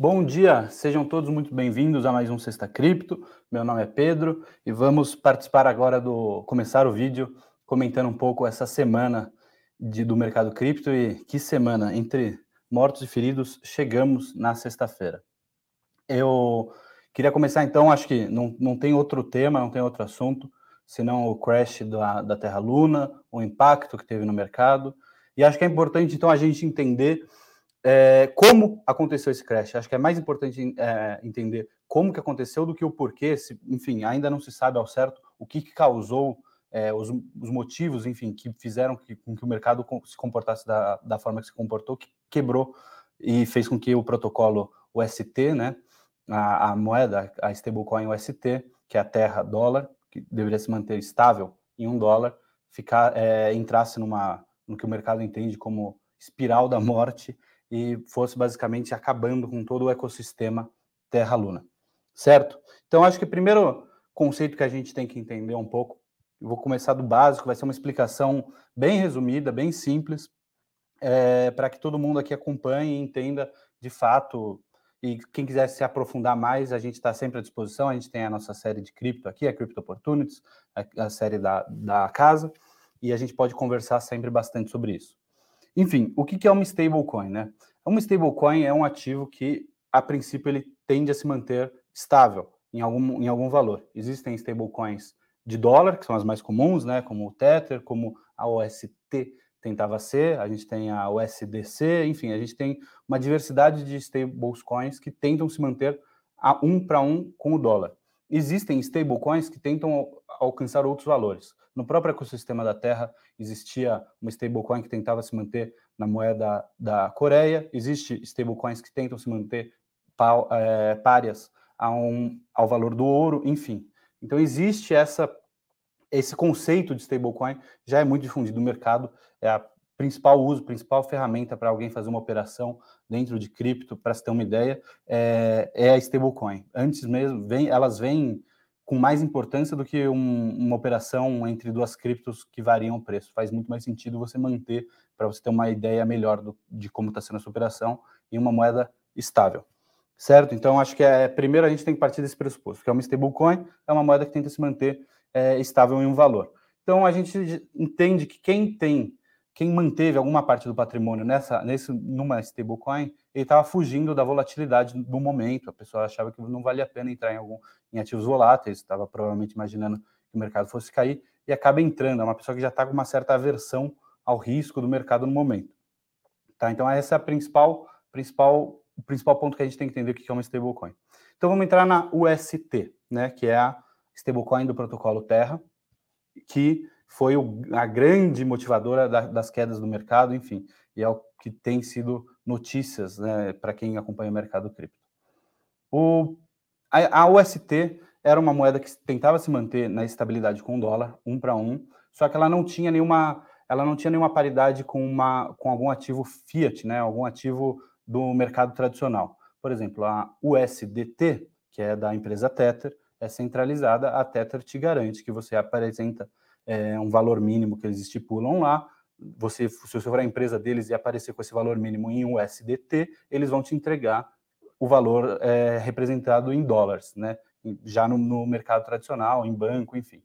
Bom dia, sejam todos muito bem-vindos a mais um Sexta Cripto. Meu nome é Pedro e vamos participar agora do começar o vídeo comentando um pouco essa semana de, do mercado cripto e que semana entre mortos e feridos chegamos na sexta-feira. Eu queria começar então, acho que não, não tem outro tema, não tem outro assunto, senão o crash da, da Terra Luna, o impacto que teve no mercado. E acho que é importante então a gente entender é, como aconteceu esse crash. Acho que é mais importante é, entender como que aconteceu do que o porquê. Se, enfim, ainda não se sabe ao certo o que, que causou é, os, os, motivos, enfim, que fizeram que, com que o mercado se comportasse da, da forma que se comportou, que quebrou e fez com que o protocolo UST, né, a, a moeda, a stablecoin UST, que é a terra dólar, que deveria se manter estável em um dólar, ficar é, entrasse numa no que o mercado entende como espiral da morte e fosse basicamente acabando com todo o ecossistema Terra-Luna, certo? Então, acho que o primeiro conceito que a gente tem que entender um pouco, eu vou começar do básico, vai ser uma explicação bem resumida, bem simples, é, para que todo mundo aqui acompanhe e entenda de fato. E quem quiser se aprofundar mais, a gente está sempre à disposição. A gente tem a nossa série de cripto aqui, a Crypto Opportunities, a, a série da, da casa, e a gente pode conversar sempre bastante sobre isso. Enfim, o que é uma stablecoin, né? Uma stablecoin é um ativo que, a princípio, ele tende a se manter estável em algum, em algum valor. Existem stablecoins de dólar, que são as mais comuns, né? Como o Tether, como a OST tentava ser, a gente tem a USDC, enfim, a gente tem uma diversidade de stablecoins que tentam se manter a um para um com o dólar. Existem stablecoins que tentam alcançar outros valores. No próprio ecossistema da Terra existia uma stablecoin que tentava se manter na moeda da Coreia, existe stablecoins que tentam se manter é, párias um, ao valor do ouro, enfim. Então existe essa esse conceito de stablecoin já é muito difundido no mercado, é a principal uso, principal ferramenta para alguém fazer uma operação dentro de cripto, para se ter uma ideia, é, é a stablecoin. Antes mesmo, vem, elas vêm com mais importância do que um, uma operação entre duas criptos que variam o preço. Faz muito mais sentido você manter, para você ter uma ideia melhor do, de como está sendo essa operação, em uma moeda estável. Certo? Então, acho que é, primeiro a gente tem que partir desse pressuposto, que é uma stablecoin, é uma moeda que tenta se manter é, estável em um valor. Então, a gente entende que quem tem quem manteve alguma parte do patrimônio nessa, nesse, numa stablecoin, ele estava fugindo da volatilidade do momento. A pessoa achava que não valia a pena entrar em algum em ativos voláteis, estava provavelmente imaginando que o mercado fosse cair e acaba entrando. É uma pessoa que já está com uma certa aversão ao risco do mercado no momento. Tá? Então essa é a principal, principal, o principal ponto que a gente tem que entender o que é uma stablecoin. Então vamos entrar na UST, né, que é a stablecoin do protocolo Terra, que foi o, a grande motivadora da, das quedas do mercado, enfim, e é o que tem sido notícias né, para quem acompanha o mercado cripto. O, a, a UST era uma moeda que tentava se manter na estabilidade com o dólar, um para um, só que ela não tinha nenhuma, ela não tinha nenhuma paridade com, uma, com algum ativo fiat, né, algum ativo do mercado tradicional. Por exemplo, a USDT, que é da empresa Tether, é centralizada, a Tether te garante que você apresenta é, um valor mínimo que eles estipulam lá. Você, se você for a empresa deles e aparecer com esse valor mínimo em USDT, eles vão te entregar o valor é, representado em dólares, né? Já no, no, mercado tradicional, em banco, enfim.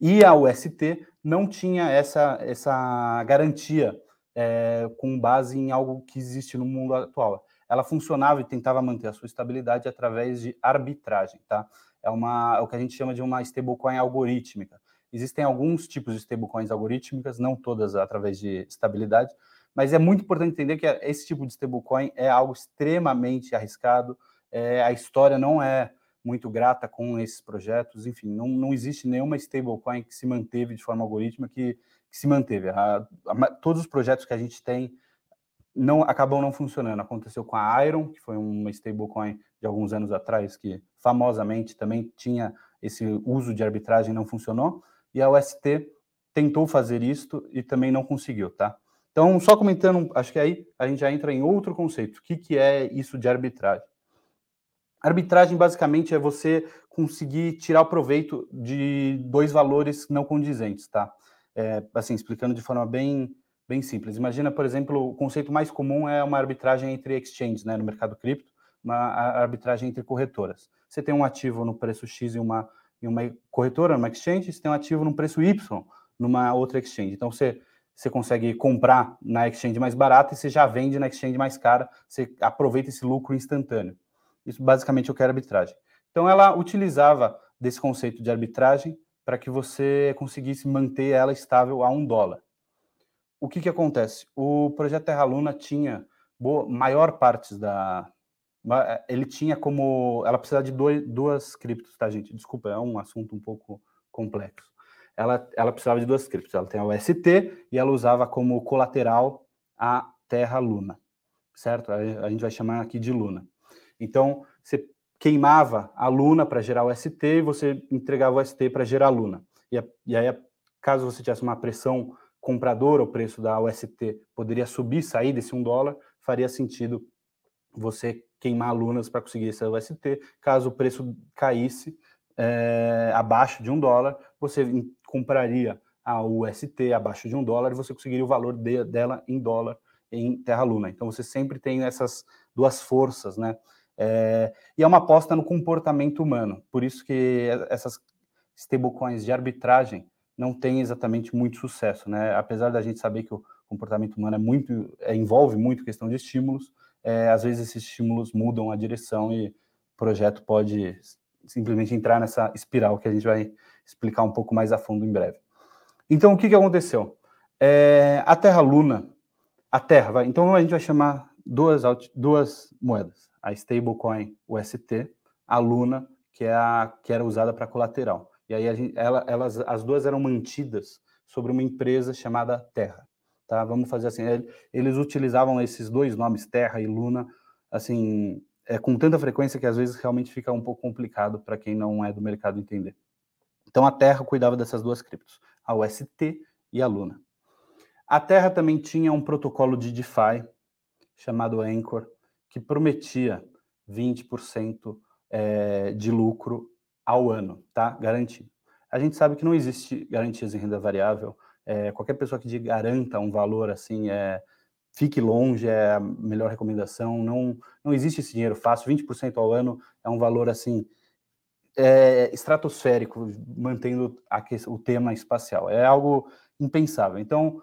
E a UST não tinha essa, essa garantia é, com base em algo que existe no mundo atual. Ela funcionava e tentava manter a sua estabilidade através de arbitragem, tá? É uma, é o que a gente chama de uma stablecoin algorítmica. Existem alguns tipos de stablecoins algorítmicas, não todas através de estabilidade, mas é muito importante entender que esse tipo de stablecoin é algo extremamente arriscado. É, a história não é muito grata com esses projetos. Enfim, não, não existe nenhuma stablecoin que se manteve de forma algorítmica que, que se manteve. A, a, todos os projetos que a gente tem não acabam não funcionando. Aconteceu com a Iron, que foi uma stablecoin de alguns anos atrás que famosamente também tinha esse uso de arbitragem não funcionou e a UST tentou fazer isto e também não conseguiu, tá? Então, só comentando, acho que aí a gente já entra em outro conceito. O que, que é isso de arbitragem? Arbitragem, basicamente, é você conseguir tirar o proveito de dois valores não condizentes, tá? É, assim, explicando de forma bem, bem simples. Imagina, por exemplo, o conceito mais comum é uma arbitragem entre exchanges, né, no mercado cripto, uma arbitragem entre corretoras. Você tem um ativo no preço X e uma, e uma corretora, numa exchange, você tem um ativo no preço Y numa outra exchange. Então, você, você consegue comprar na exchange mais barata e você já vende na exchange mais cara, você aproveita esse lucro instantâneo. Isso basicamente é o que é arbitragem. Então, ela utilizava desse conceito de arbitragem para que você conseguisse manter ela estável a um dólar. O que, que acontece? O projeto Terra Luna tinha boa, maior parte da. Ele tinha como. Ela precisava de dois, duas criptos, tá, gente? Desculpa, é um assunto um pouco complexo. Ela, ela precisava de duas criptos. Ela tem a UST e ela usava como colateral a Terra Luna, certo? A gente vai chamar aqui de Luna. Então, você queimava a Luna para gerar o ST e você entregava o ST para gerar a Luna. E, e, aí, caso você tivesse uma pressão compradora, o preço da UST poderia subir, sair desse um dólar, faria sentido você queimar lunas para conseguir esse UST. Caso o preço caísse é, abaixo de um dólar, você compraria a UST abaixo de um dólar e você conseguiria o valor de, dela em dólar em Terra Luna. Então você sempre tem essas duas forças, né? É, e é uma aposta no comportamento humano. Por isso que essas stablecoins de arbitragem não têm exatamente muito sucesso, né? Apesar da gente saber que o comportamento humano é muito, é, envolve muito questão de estímulos, é, às vezes esses estímulos mudam a direção e o projeto pode simplesmente entrar nessa espiral que a gente vai explicar um pouco mais a fundo em breve. Então, o que, que aconteceu? É, a Terra Luna, a Terra, vai, então a gente vai chamar duas, duas moedas a stablecoin UST, a Luna, que, é a, que era usada para colateral. E aí gente, ela, elas, as duas eram mantidas sobre uma empresa chamada Terra. Tá? Vamos fazer assim, eles utilizavam esses dois nomes, Terra e Luna, assim, é, com tanta frequência que às vezes realmente fica um pouco complicado para quem não é do mercado entender. Então a Terra cuidava dessas duas criptos, a UST e a Luna. A Terra também tinha um protocolo de DeFi chamado Anchor, que prometia 20% é, de lucro ao ano, tá? Garantido. A gente sabe que não existe garantias em renda variável. É, qualquer pessoa que garanta um valor assim, é, fique longe, é a melhor recomendação. Não, não existe esse dinheiro fácil. 20% ao ano é um valor assim é, estratosférico, mantendo a, o tema espacial. É algo impensável. Então,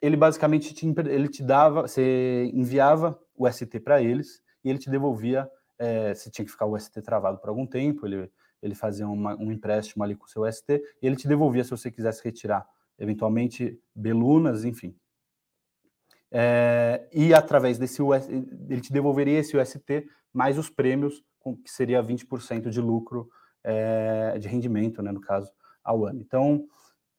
ele basicamente te, ele te dava, você enviava o ST para eles e ele te devolvia, é, você tinha que ficar o ST travado por algum tempo, ele, ele fazia uma, um empréstimo ali com o seu ST e ele te devolvia se você quisesse retirar, eventualmente, belunas, enfim. É, e através desse US, ele te devolveria esse UST mais os prêmios, com, que seria 20% de lucro é, de rendimento, né, no caso, ao ano. Então,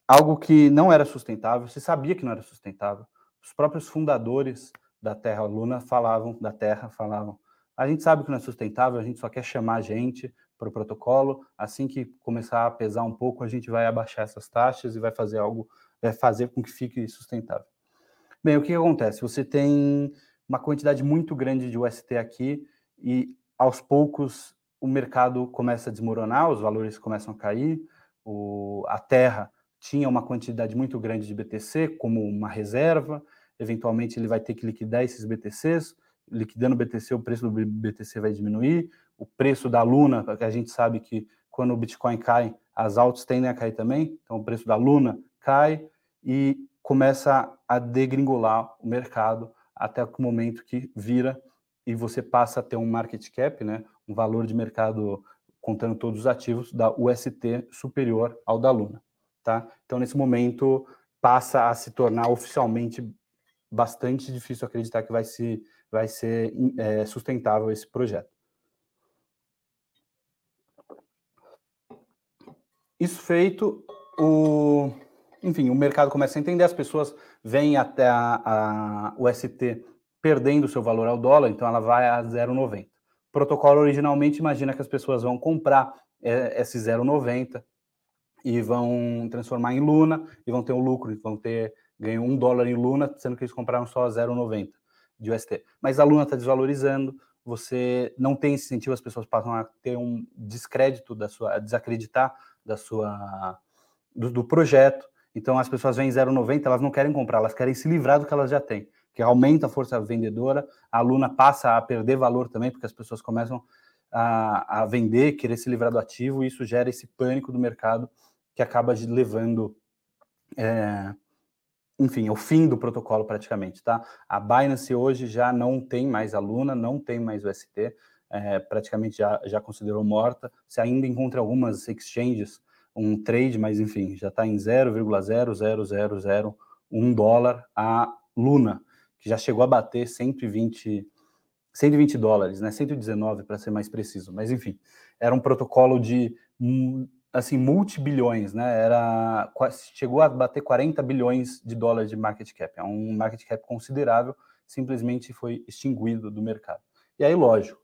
algo que não era sustentável, você sabia que não era sustentável. Os próprios fundadores da Terra Luna falavam, da Terra falavam, a gente sabe que não é sustentável, a gente só quer chamar a gente para o protocolo, assim que começar a pesar um pouco, a gente vai abaixar essas taxas e vai fazer algo, vai fazer com que fique sustentável. Bem, o que, que acontece? Você tem uma quantidade muito grande de UST aqui e aos poucos o mercado começa a desmoronar, os valores começam a cair, o, a terra tinha uma quantidade muito grande de BTC como uma reserva, eventualmente ele vai ter que liquidar esses BTCs, liquidando o BTC, o preço do BTC vai diminuir, o preço da Luna, que a gente sabe que quando o Bitcoin cai, as altas tendem a cair também, então o preço da Luna cai e começa a degringolar o mercado até o momento que vira e você passa a ter um market cap, né, um valor de mercado contando todos os ativos da UST superior ao da Luna tá? Então, nesse momento, passa a se tornar oficialmente bastante difícil acreditar que vai, se, vai ser é, sustentável esse projeto. Isso feito, o, enfim, o mercado começa a entender, as pessoas vêm até a, a, o ST perdendo seu valor ao dólar, então ela vai a 0,90. O protocolo originalmente imagina que as pessoas vão comprar é, esse 0,90 e vão transformar em Luna e vão ter um lucro, vão ter ganho um dólar em Luna, sendo que eles compraram só 0,90 de UST. Mas a Luna está desvalorizando, você não tem incentivo, as pessoas passam a ter um descrédito da sua, a desacreditar da sua do, do projeto, Então as pessoas vêm 0,90, elas não querem comprar, elas querem se livrar do que elas já têm, que aumenta a força vendedora, a Luna passa a perder valor também, porque as pessoas começam a, a vender, querer se livrar do ativo, e isso gera esse pânico do mercado que acaba levando, é, enfim, o fim do protocolo praticamente, tá? A Binance hoje já não tem mais a Luna, não tem mais o ST, é, praticamente já, já considerou morta. Você ainda encontra algumas exchanges, um trade, mas enfim, já está em 0,00001 dólar a Luna, que já chegou a bater 120 120 dólares, né? 119 para ser mais preciso. Mas enfim, era um protocolo de hum, assim multibilhões, né? Era chegou a bater 40 bilhões de dólares de market cap. É um market cap considerável, simplesmente foi extinguido do mercado. E aí, lógico,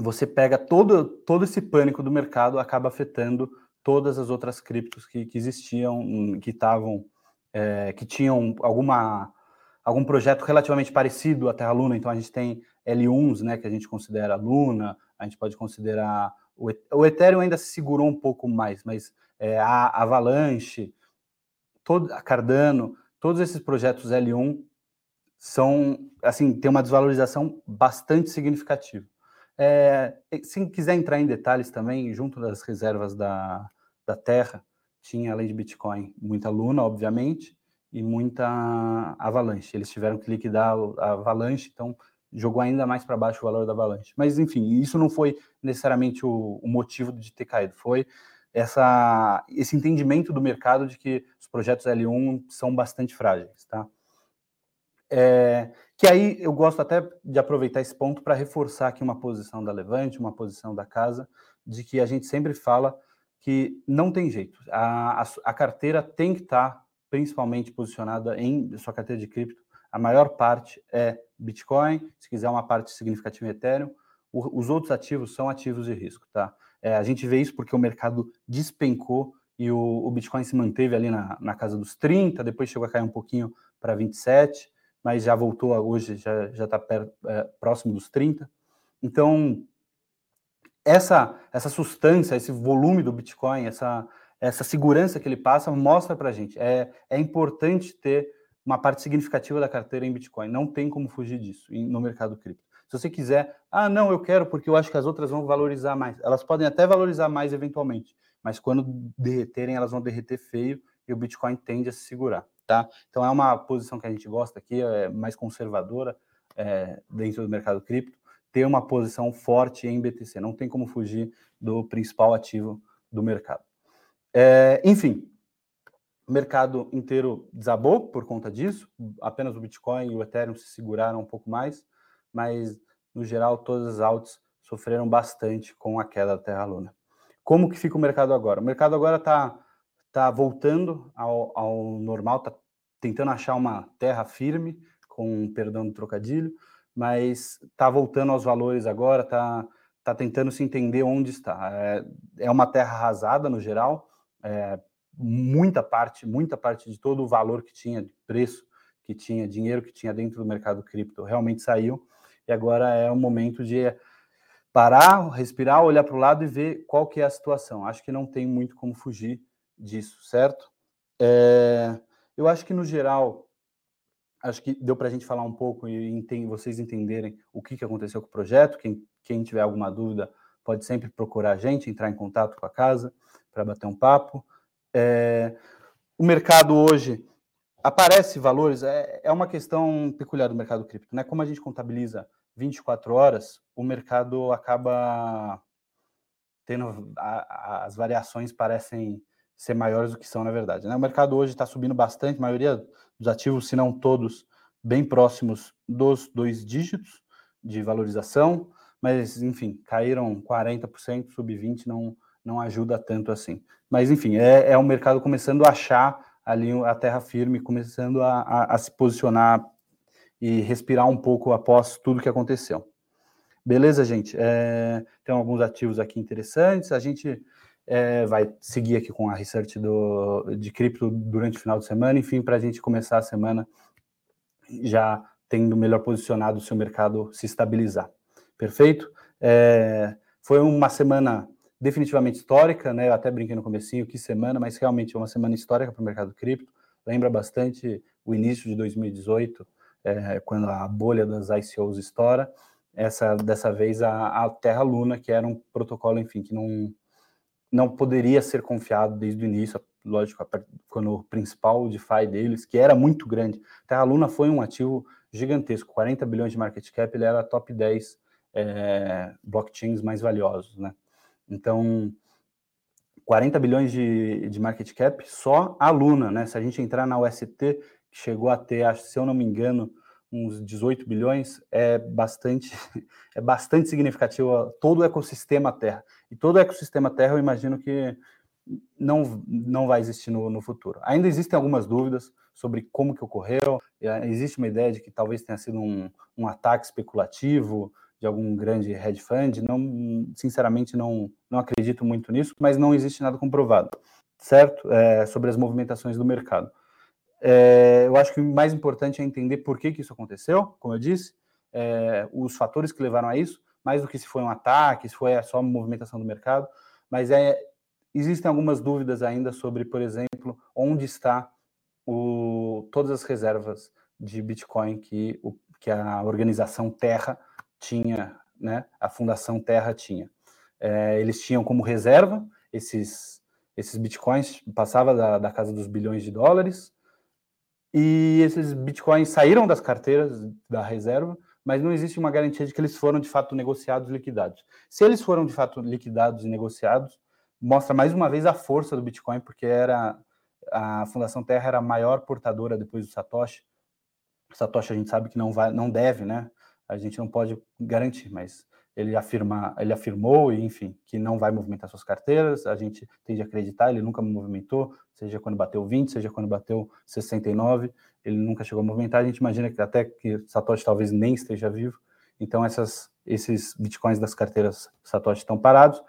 você pega todo todo esse pânico do mercado, acaba afetando todas as outras criptos que, que existiam, hum, que estavam, é, que tinham alguma algum projeto relativamente parecido à Terra Luna, então a gente tem L1s, né, que a gente considera Luna, a gente pode considerar o, o Ethereum ainda se segurou um pouco mais, mas é, a Avalanche, todo, a Cardano, todos esses projetos L1 são, assim, tem uma desvalorização bastante significativa. É, se quiser entrar em detalhes também, junto das reservas da, da Terra, tinha além de Bitcoin, muita Luna, obviamente, e muita Avalanche. Eles tiveram que liquidar a Avalanche, então jogou ainda mais para baixo o valor da Avalanche. Mas enfim, isso não foi necessariamente o, o, motivo de ter caído, foi essa, esse entendimento do mercado de que os projetos L1 são bastante frágeis, tá? É, que aí eu gosto até de aproveitar esse ponto para reforçar aqui uma posição da Levante, uma posição da casa, de que a gente sempre fala que não tem jeito. A, a, a carteira tem que estar tá principalmente posicionada em sua carteira de cripto. A maior parte é Bitcoin, se quiser uma parte significativa em Ethereum. O, os outros ativos são ativos de risco, tá? É, a gente vê isso porque o mercado despencou e o, o Bitcoin se manteve ali na, na, casa dos 30, depois chegou a cair um pouquinho para 27, mas já voltou hoje, já está é, próximo dos 30. Então, essa, essa substância, esse volume do Bitcoin, essa, essa segurança que ele passa mostra para a gente. É, é importante ter uma parte significativa da carteira em Bitcoin. Não tem como fugir disso no mercado cripto. Se você quiser, ah, não, eu quero porque eu acho que as outras vão valorizar mais. Elas podem até valorizar mais eventualmente, mas quando derreterem, elas vão derreter feio e o Bitcoin tende a se segurar, tá? Então é uma posição que a gente gosta aqui, é mais conservadora é, dentro do mercado cripto, ter uma posição forte em BTC. Não tem como fugir do principal ativo do mercado. É, enfim, o mercado inteiro desabou por conta disso, apenas o Bitcoin e o Ethereum se seguraram um pouco mais, mas no geral todas as altas sofreram bastante com a queda da Terra Luna. Como que fica o mercado agora? O mercado agora está tá voltando ao, ao normal, está tentando achar uma terra firme, com perdão do trocadilho, mas está voltando aos valores agora, está tá tentando se entender onde está. É, é uma terra arrasada no geral, é, muita parte, muita parte de todo o valor que tinha, de preço que tinha, dinheiro que tinha dentro do mercado cripto realmente saiu. E agora é o momento de parar, respirar, olhar para o lado e ver qual que é a situação. Acho que não tem muito como fugir disso, certo? É, eu acho que no geral, acho que deu para a gente falar um pouco e vocês entenderem o que, que aconteceu com o projeto. Quem, quem tiver alguma dúvida pode sempre procurar a gente, entrar em contato com a casa para bater um papo. É, o mercado hoje aparece valores, é, é, uma questão peculiar do mercado cripto, né? Como a gente contabiliza 24 horas, o mercado acaba tendo a, as variações parecem ser maiores do que são na verdade. Né? O mercado hoje está subindo bastante, a maioria dos ativos, se não todos, bem próximos dos dois dígitos de valorização, mas enfim, caíram 40%, sub 20 não não ajuda tanto assim. Mas, enfim, é, é mercado começando a achar ali a terra firme, começando a, a, a se posicionar e respirar um pouco após tudo que aconteceu. Beleza, gente? É, tem alguns ativos aqui interessantes. A gente é, vai seguir aqui com a research do, de cripto durante o final de semana, enfim, para a gente começar a semana já tendo melhor posicionado o seu mercado se estabilizar. Perfeito? É, foi uma semana definitivamente histórica, né? Eu até brinquei no comecinho, que semana, mas realmente é uma semana histórica para o mercado cripto. Lembra bastante o início de 2018, é, quando a bolha das ICOs estoura. Essa, dessa vez, a, a Terra Luna, que era um protocolo, enfim, que não, não poderia ser confiado desde o início, lógico, quando o principal DeFi deles, que era muito grande. Terra Luna foi um ativo gigantesco, 40 bilhões de market cap, ele era top 10 é, blockchains mais valiosos, né? Então, 40 bilhões de, de market cap, só a Luna, né? Se a gente entrar na UST, que chegou a ter, acho, se eu não me engano, uns 18 bilhões, é bastante, é bastante significativo todo o ecossistema Terra. E todo o ecossistema Terra, eu imagino que não, não vai existir no, no futuro. Ainda existem algumas dúvidas sobre como que ocorreu, existe uma ideia de que talvez tenha sido um, um ataque especulativo, de algum grande hedge fund, não, sinceramente não, não acredito muito nisso, mas não existe nada comprovado, certo? É, sobre as movimentações do mercado. É, eu acho que o mais importante é entender por que, que isso aconteceu, como eu disse, é, os fatores que levaram a isso, mais do que se foi um ataque, se foi só uma movimentação do mercado, mas é, existem algumas dúvidas ainda sobre, por exemplo, onde está o, todas as reservas de Bitcoin que, o, que a organização Terra tinha, né, a Fundação Terra tinha. É, eles tinham como reserva esses, esses bitcoins, passava da, da casa dos bilhões de dólares, e esses bitcoins saíram das carteiras da reserva, mas não existe uma garantia de que eles foram de fato negociados e liquidados. Se eles foram de fato liquidados e negociados, mostra mais uma vez a força do Bitcoin, porque era a Fundação Terra era a maior portadora depois do Satoshi. O Satoshi a gente sabe que não vai, não deve, né? a gente não pode garantir, mas ele afirma, ele afirmou, enfim, que não vai movimentar suas carteiras, a gente tem de acreditar, ele nunca movimentou, seja quando bateu 20, seja quando bateu 69, ele nunca chegou a movimentar, a gente imagina que até que Satoshi talvez nem esteja vivo, então essas, esses bitcoins das carteiras Satoshi estão parados,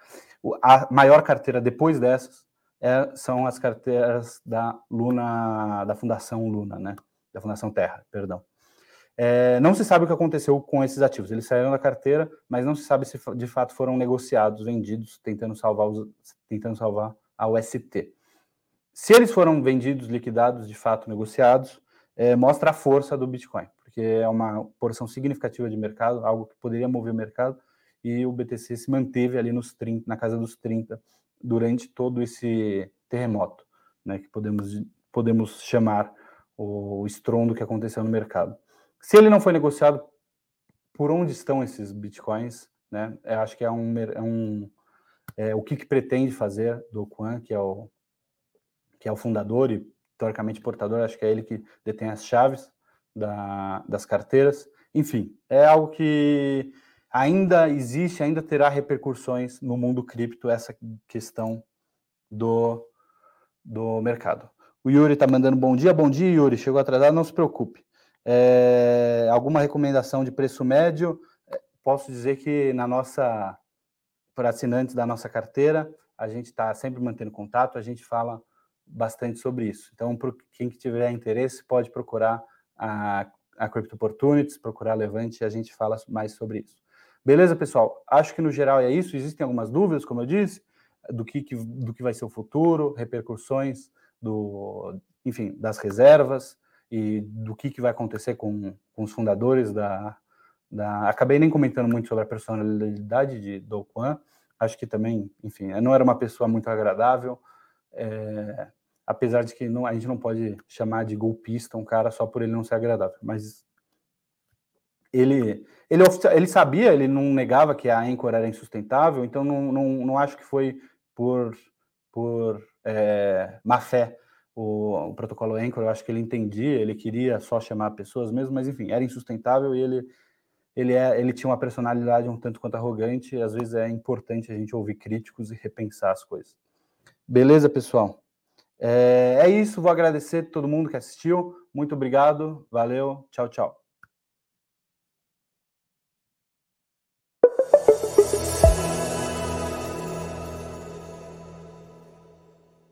a maior carteira depois dessas é, são as carteiras da Luna, da Fundação Luna, né, da Fundação Terra, perdão. É, não se sabe o que aconteceu com esses ativos. Eles saíram da carteira, mas não se sabe se de fato foram negociados, vendidos, tentando salvar, os, tentando salvar a UST. Se eles foram vendidos, liquidados, de fato negociados, é, mostra a força do Bitcoin, porque é uma porção significativa de mercado, algo que poderia mover o mercado, e o BTC se manteve ali nos 30, na casa dos 30 durante todo esse terremoto, né, que podemos, podemos chamar o estrondo que aconteceu no mercado. Se ele não foi negociado, por onde estão esses bitcoins? Né? Eu acho que é um, é um é, o que, que, pretende fazer do Quan, que é o que é o fundador e teoricamente portador, acho que é ele que detém as chaves da, das carteiras. Enfim, é algo que ainda existe, ainda terá repercussões no mundo cripto essa questão do, do mercado. O Yuri está mandando bom dia, bom dia, Yuri. Chegou atrasado, não se preocupe. É, alguma recomendação de preço médio? É, posso dizer que na nossa, para assinantes da nossa carteira, a gente está sempre mantendo contato, a gente fala bastante sobre isso. Então, para quem que tiver interesse, pode procurar a, a Crypto Opportunities, procurar a Levante, a gente fala mais sobre isso. Beleza, pessoal? Acho que no geral é isso. Existem algumas dúvidas, como eu disse, do que, que do que vai ser o futuro, repercussões do, enfim, das reservas, e do que, que vai acontecer com, com os fundadores da, da... Acabei nem comentando muito sobre a personalidade de Do Kwan, acho que também, enfim, não era uma pessoa muito agradável, é, apesar de que não, a gente não pode chamar de golpista um cara só por ele não ser agradável, mas ele, ele, ele sabia, ele não negava que a Anchor era insustentável, então não, não, não acho que foi por, por é, má fé o, o, protocolo Anchor, eu acho que ele entendia, ele queria só chamar pessoas mesmo, mas enfim, era insustentável e ele, ele, é, ele tinha uma personalidade um tanto quanto arrogante, e às vezes é importante a gente ouvir críticos e repensar as coisas. Beleza, pessoal? É, é isso, vou agradecer a todo mundo que assistiu, muito obrigado, valeu, tchau, tchau.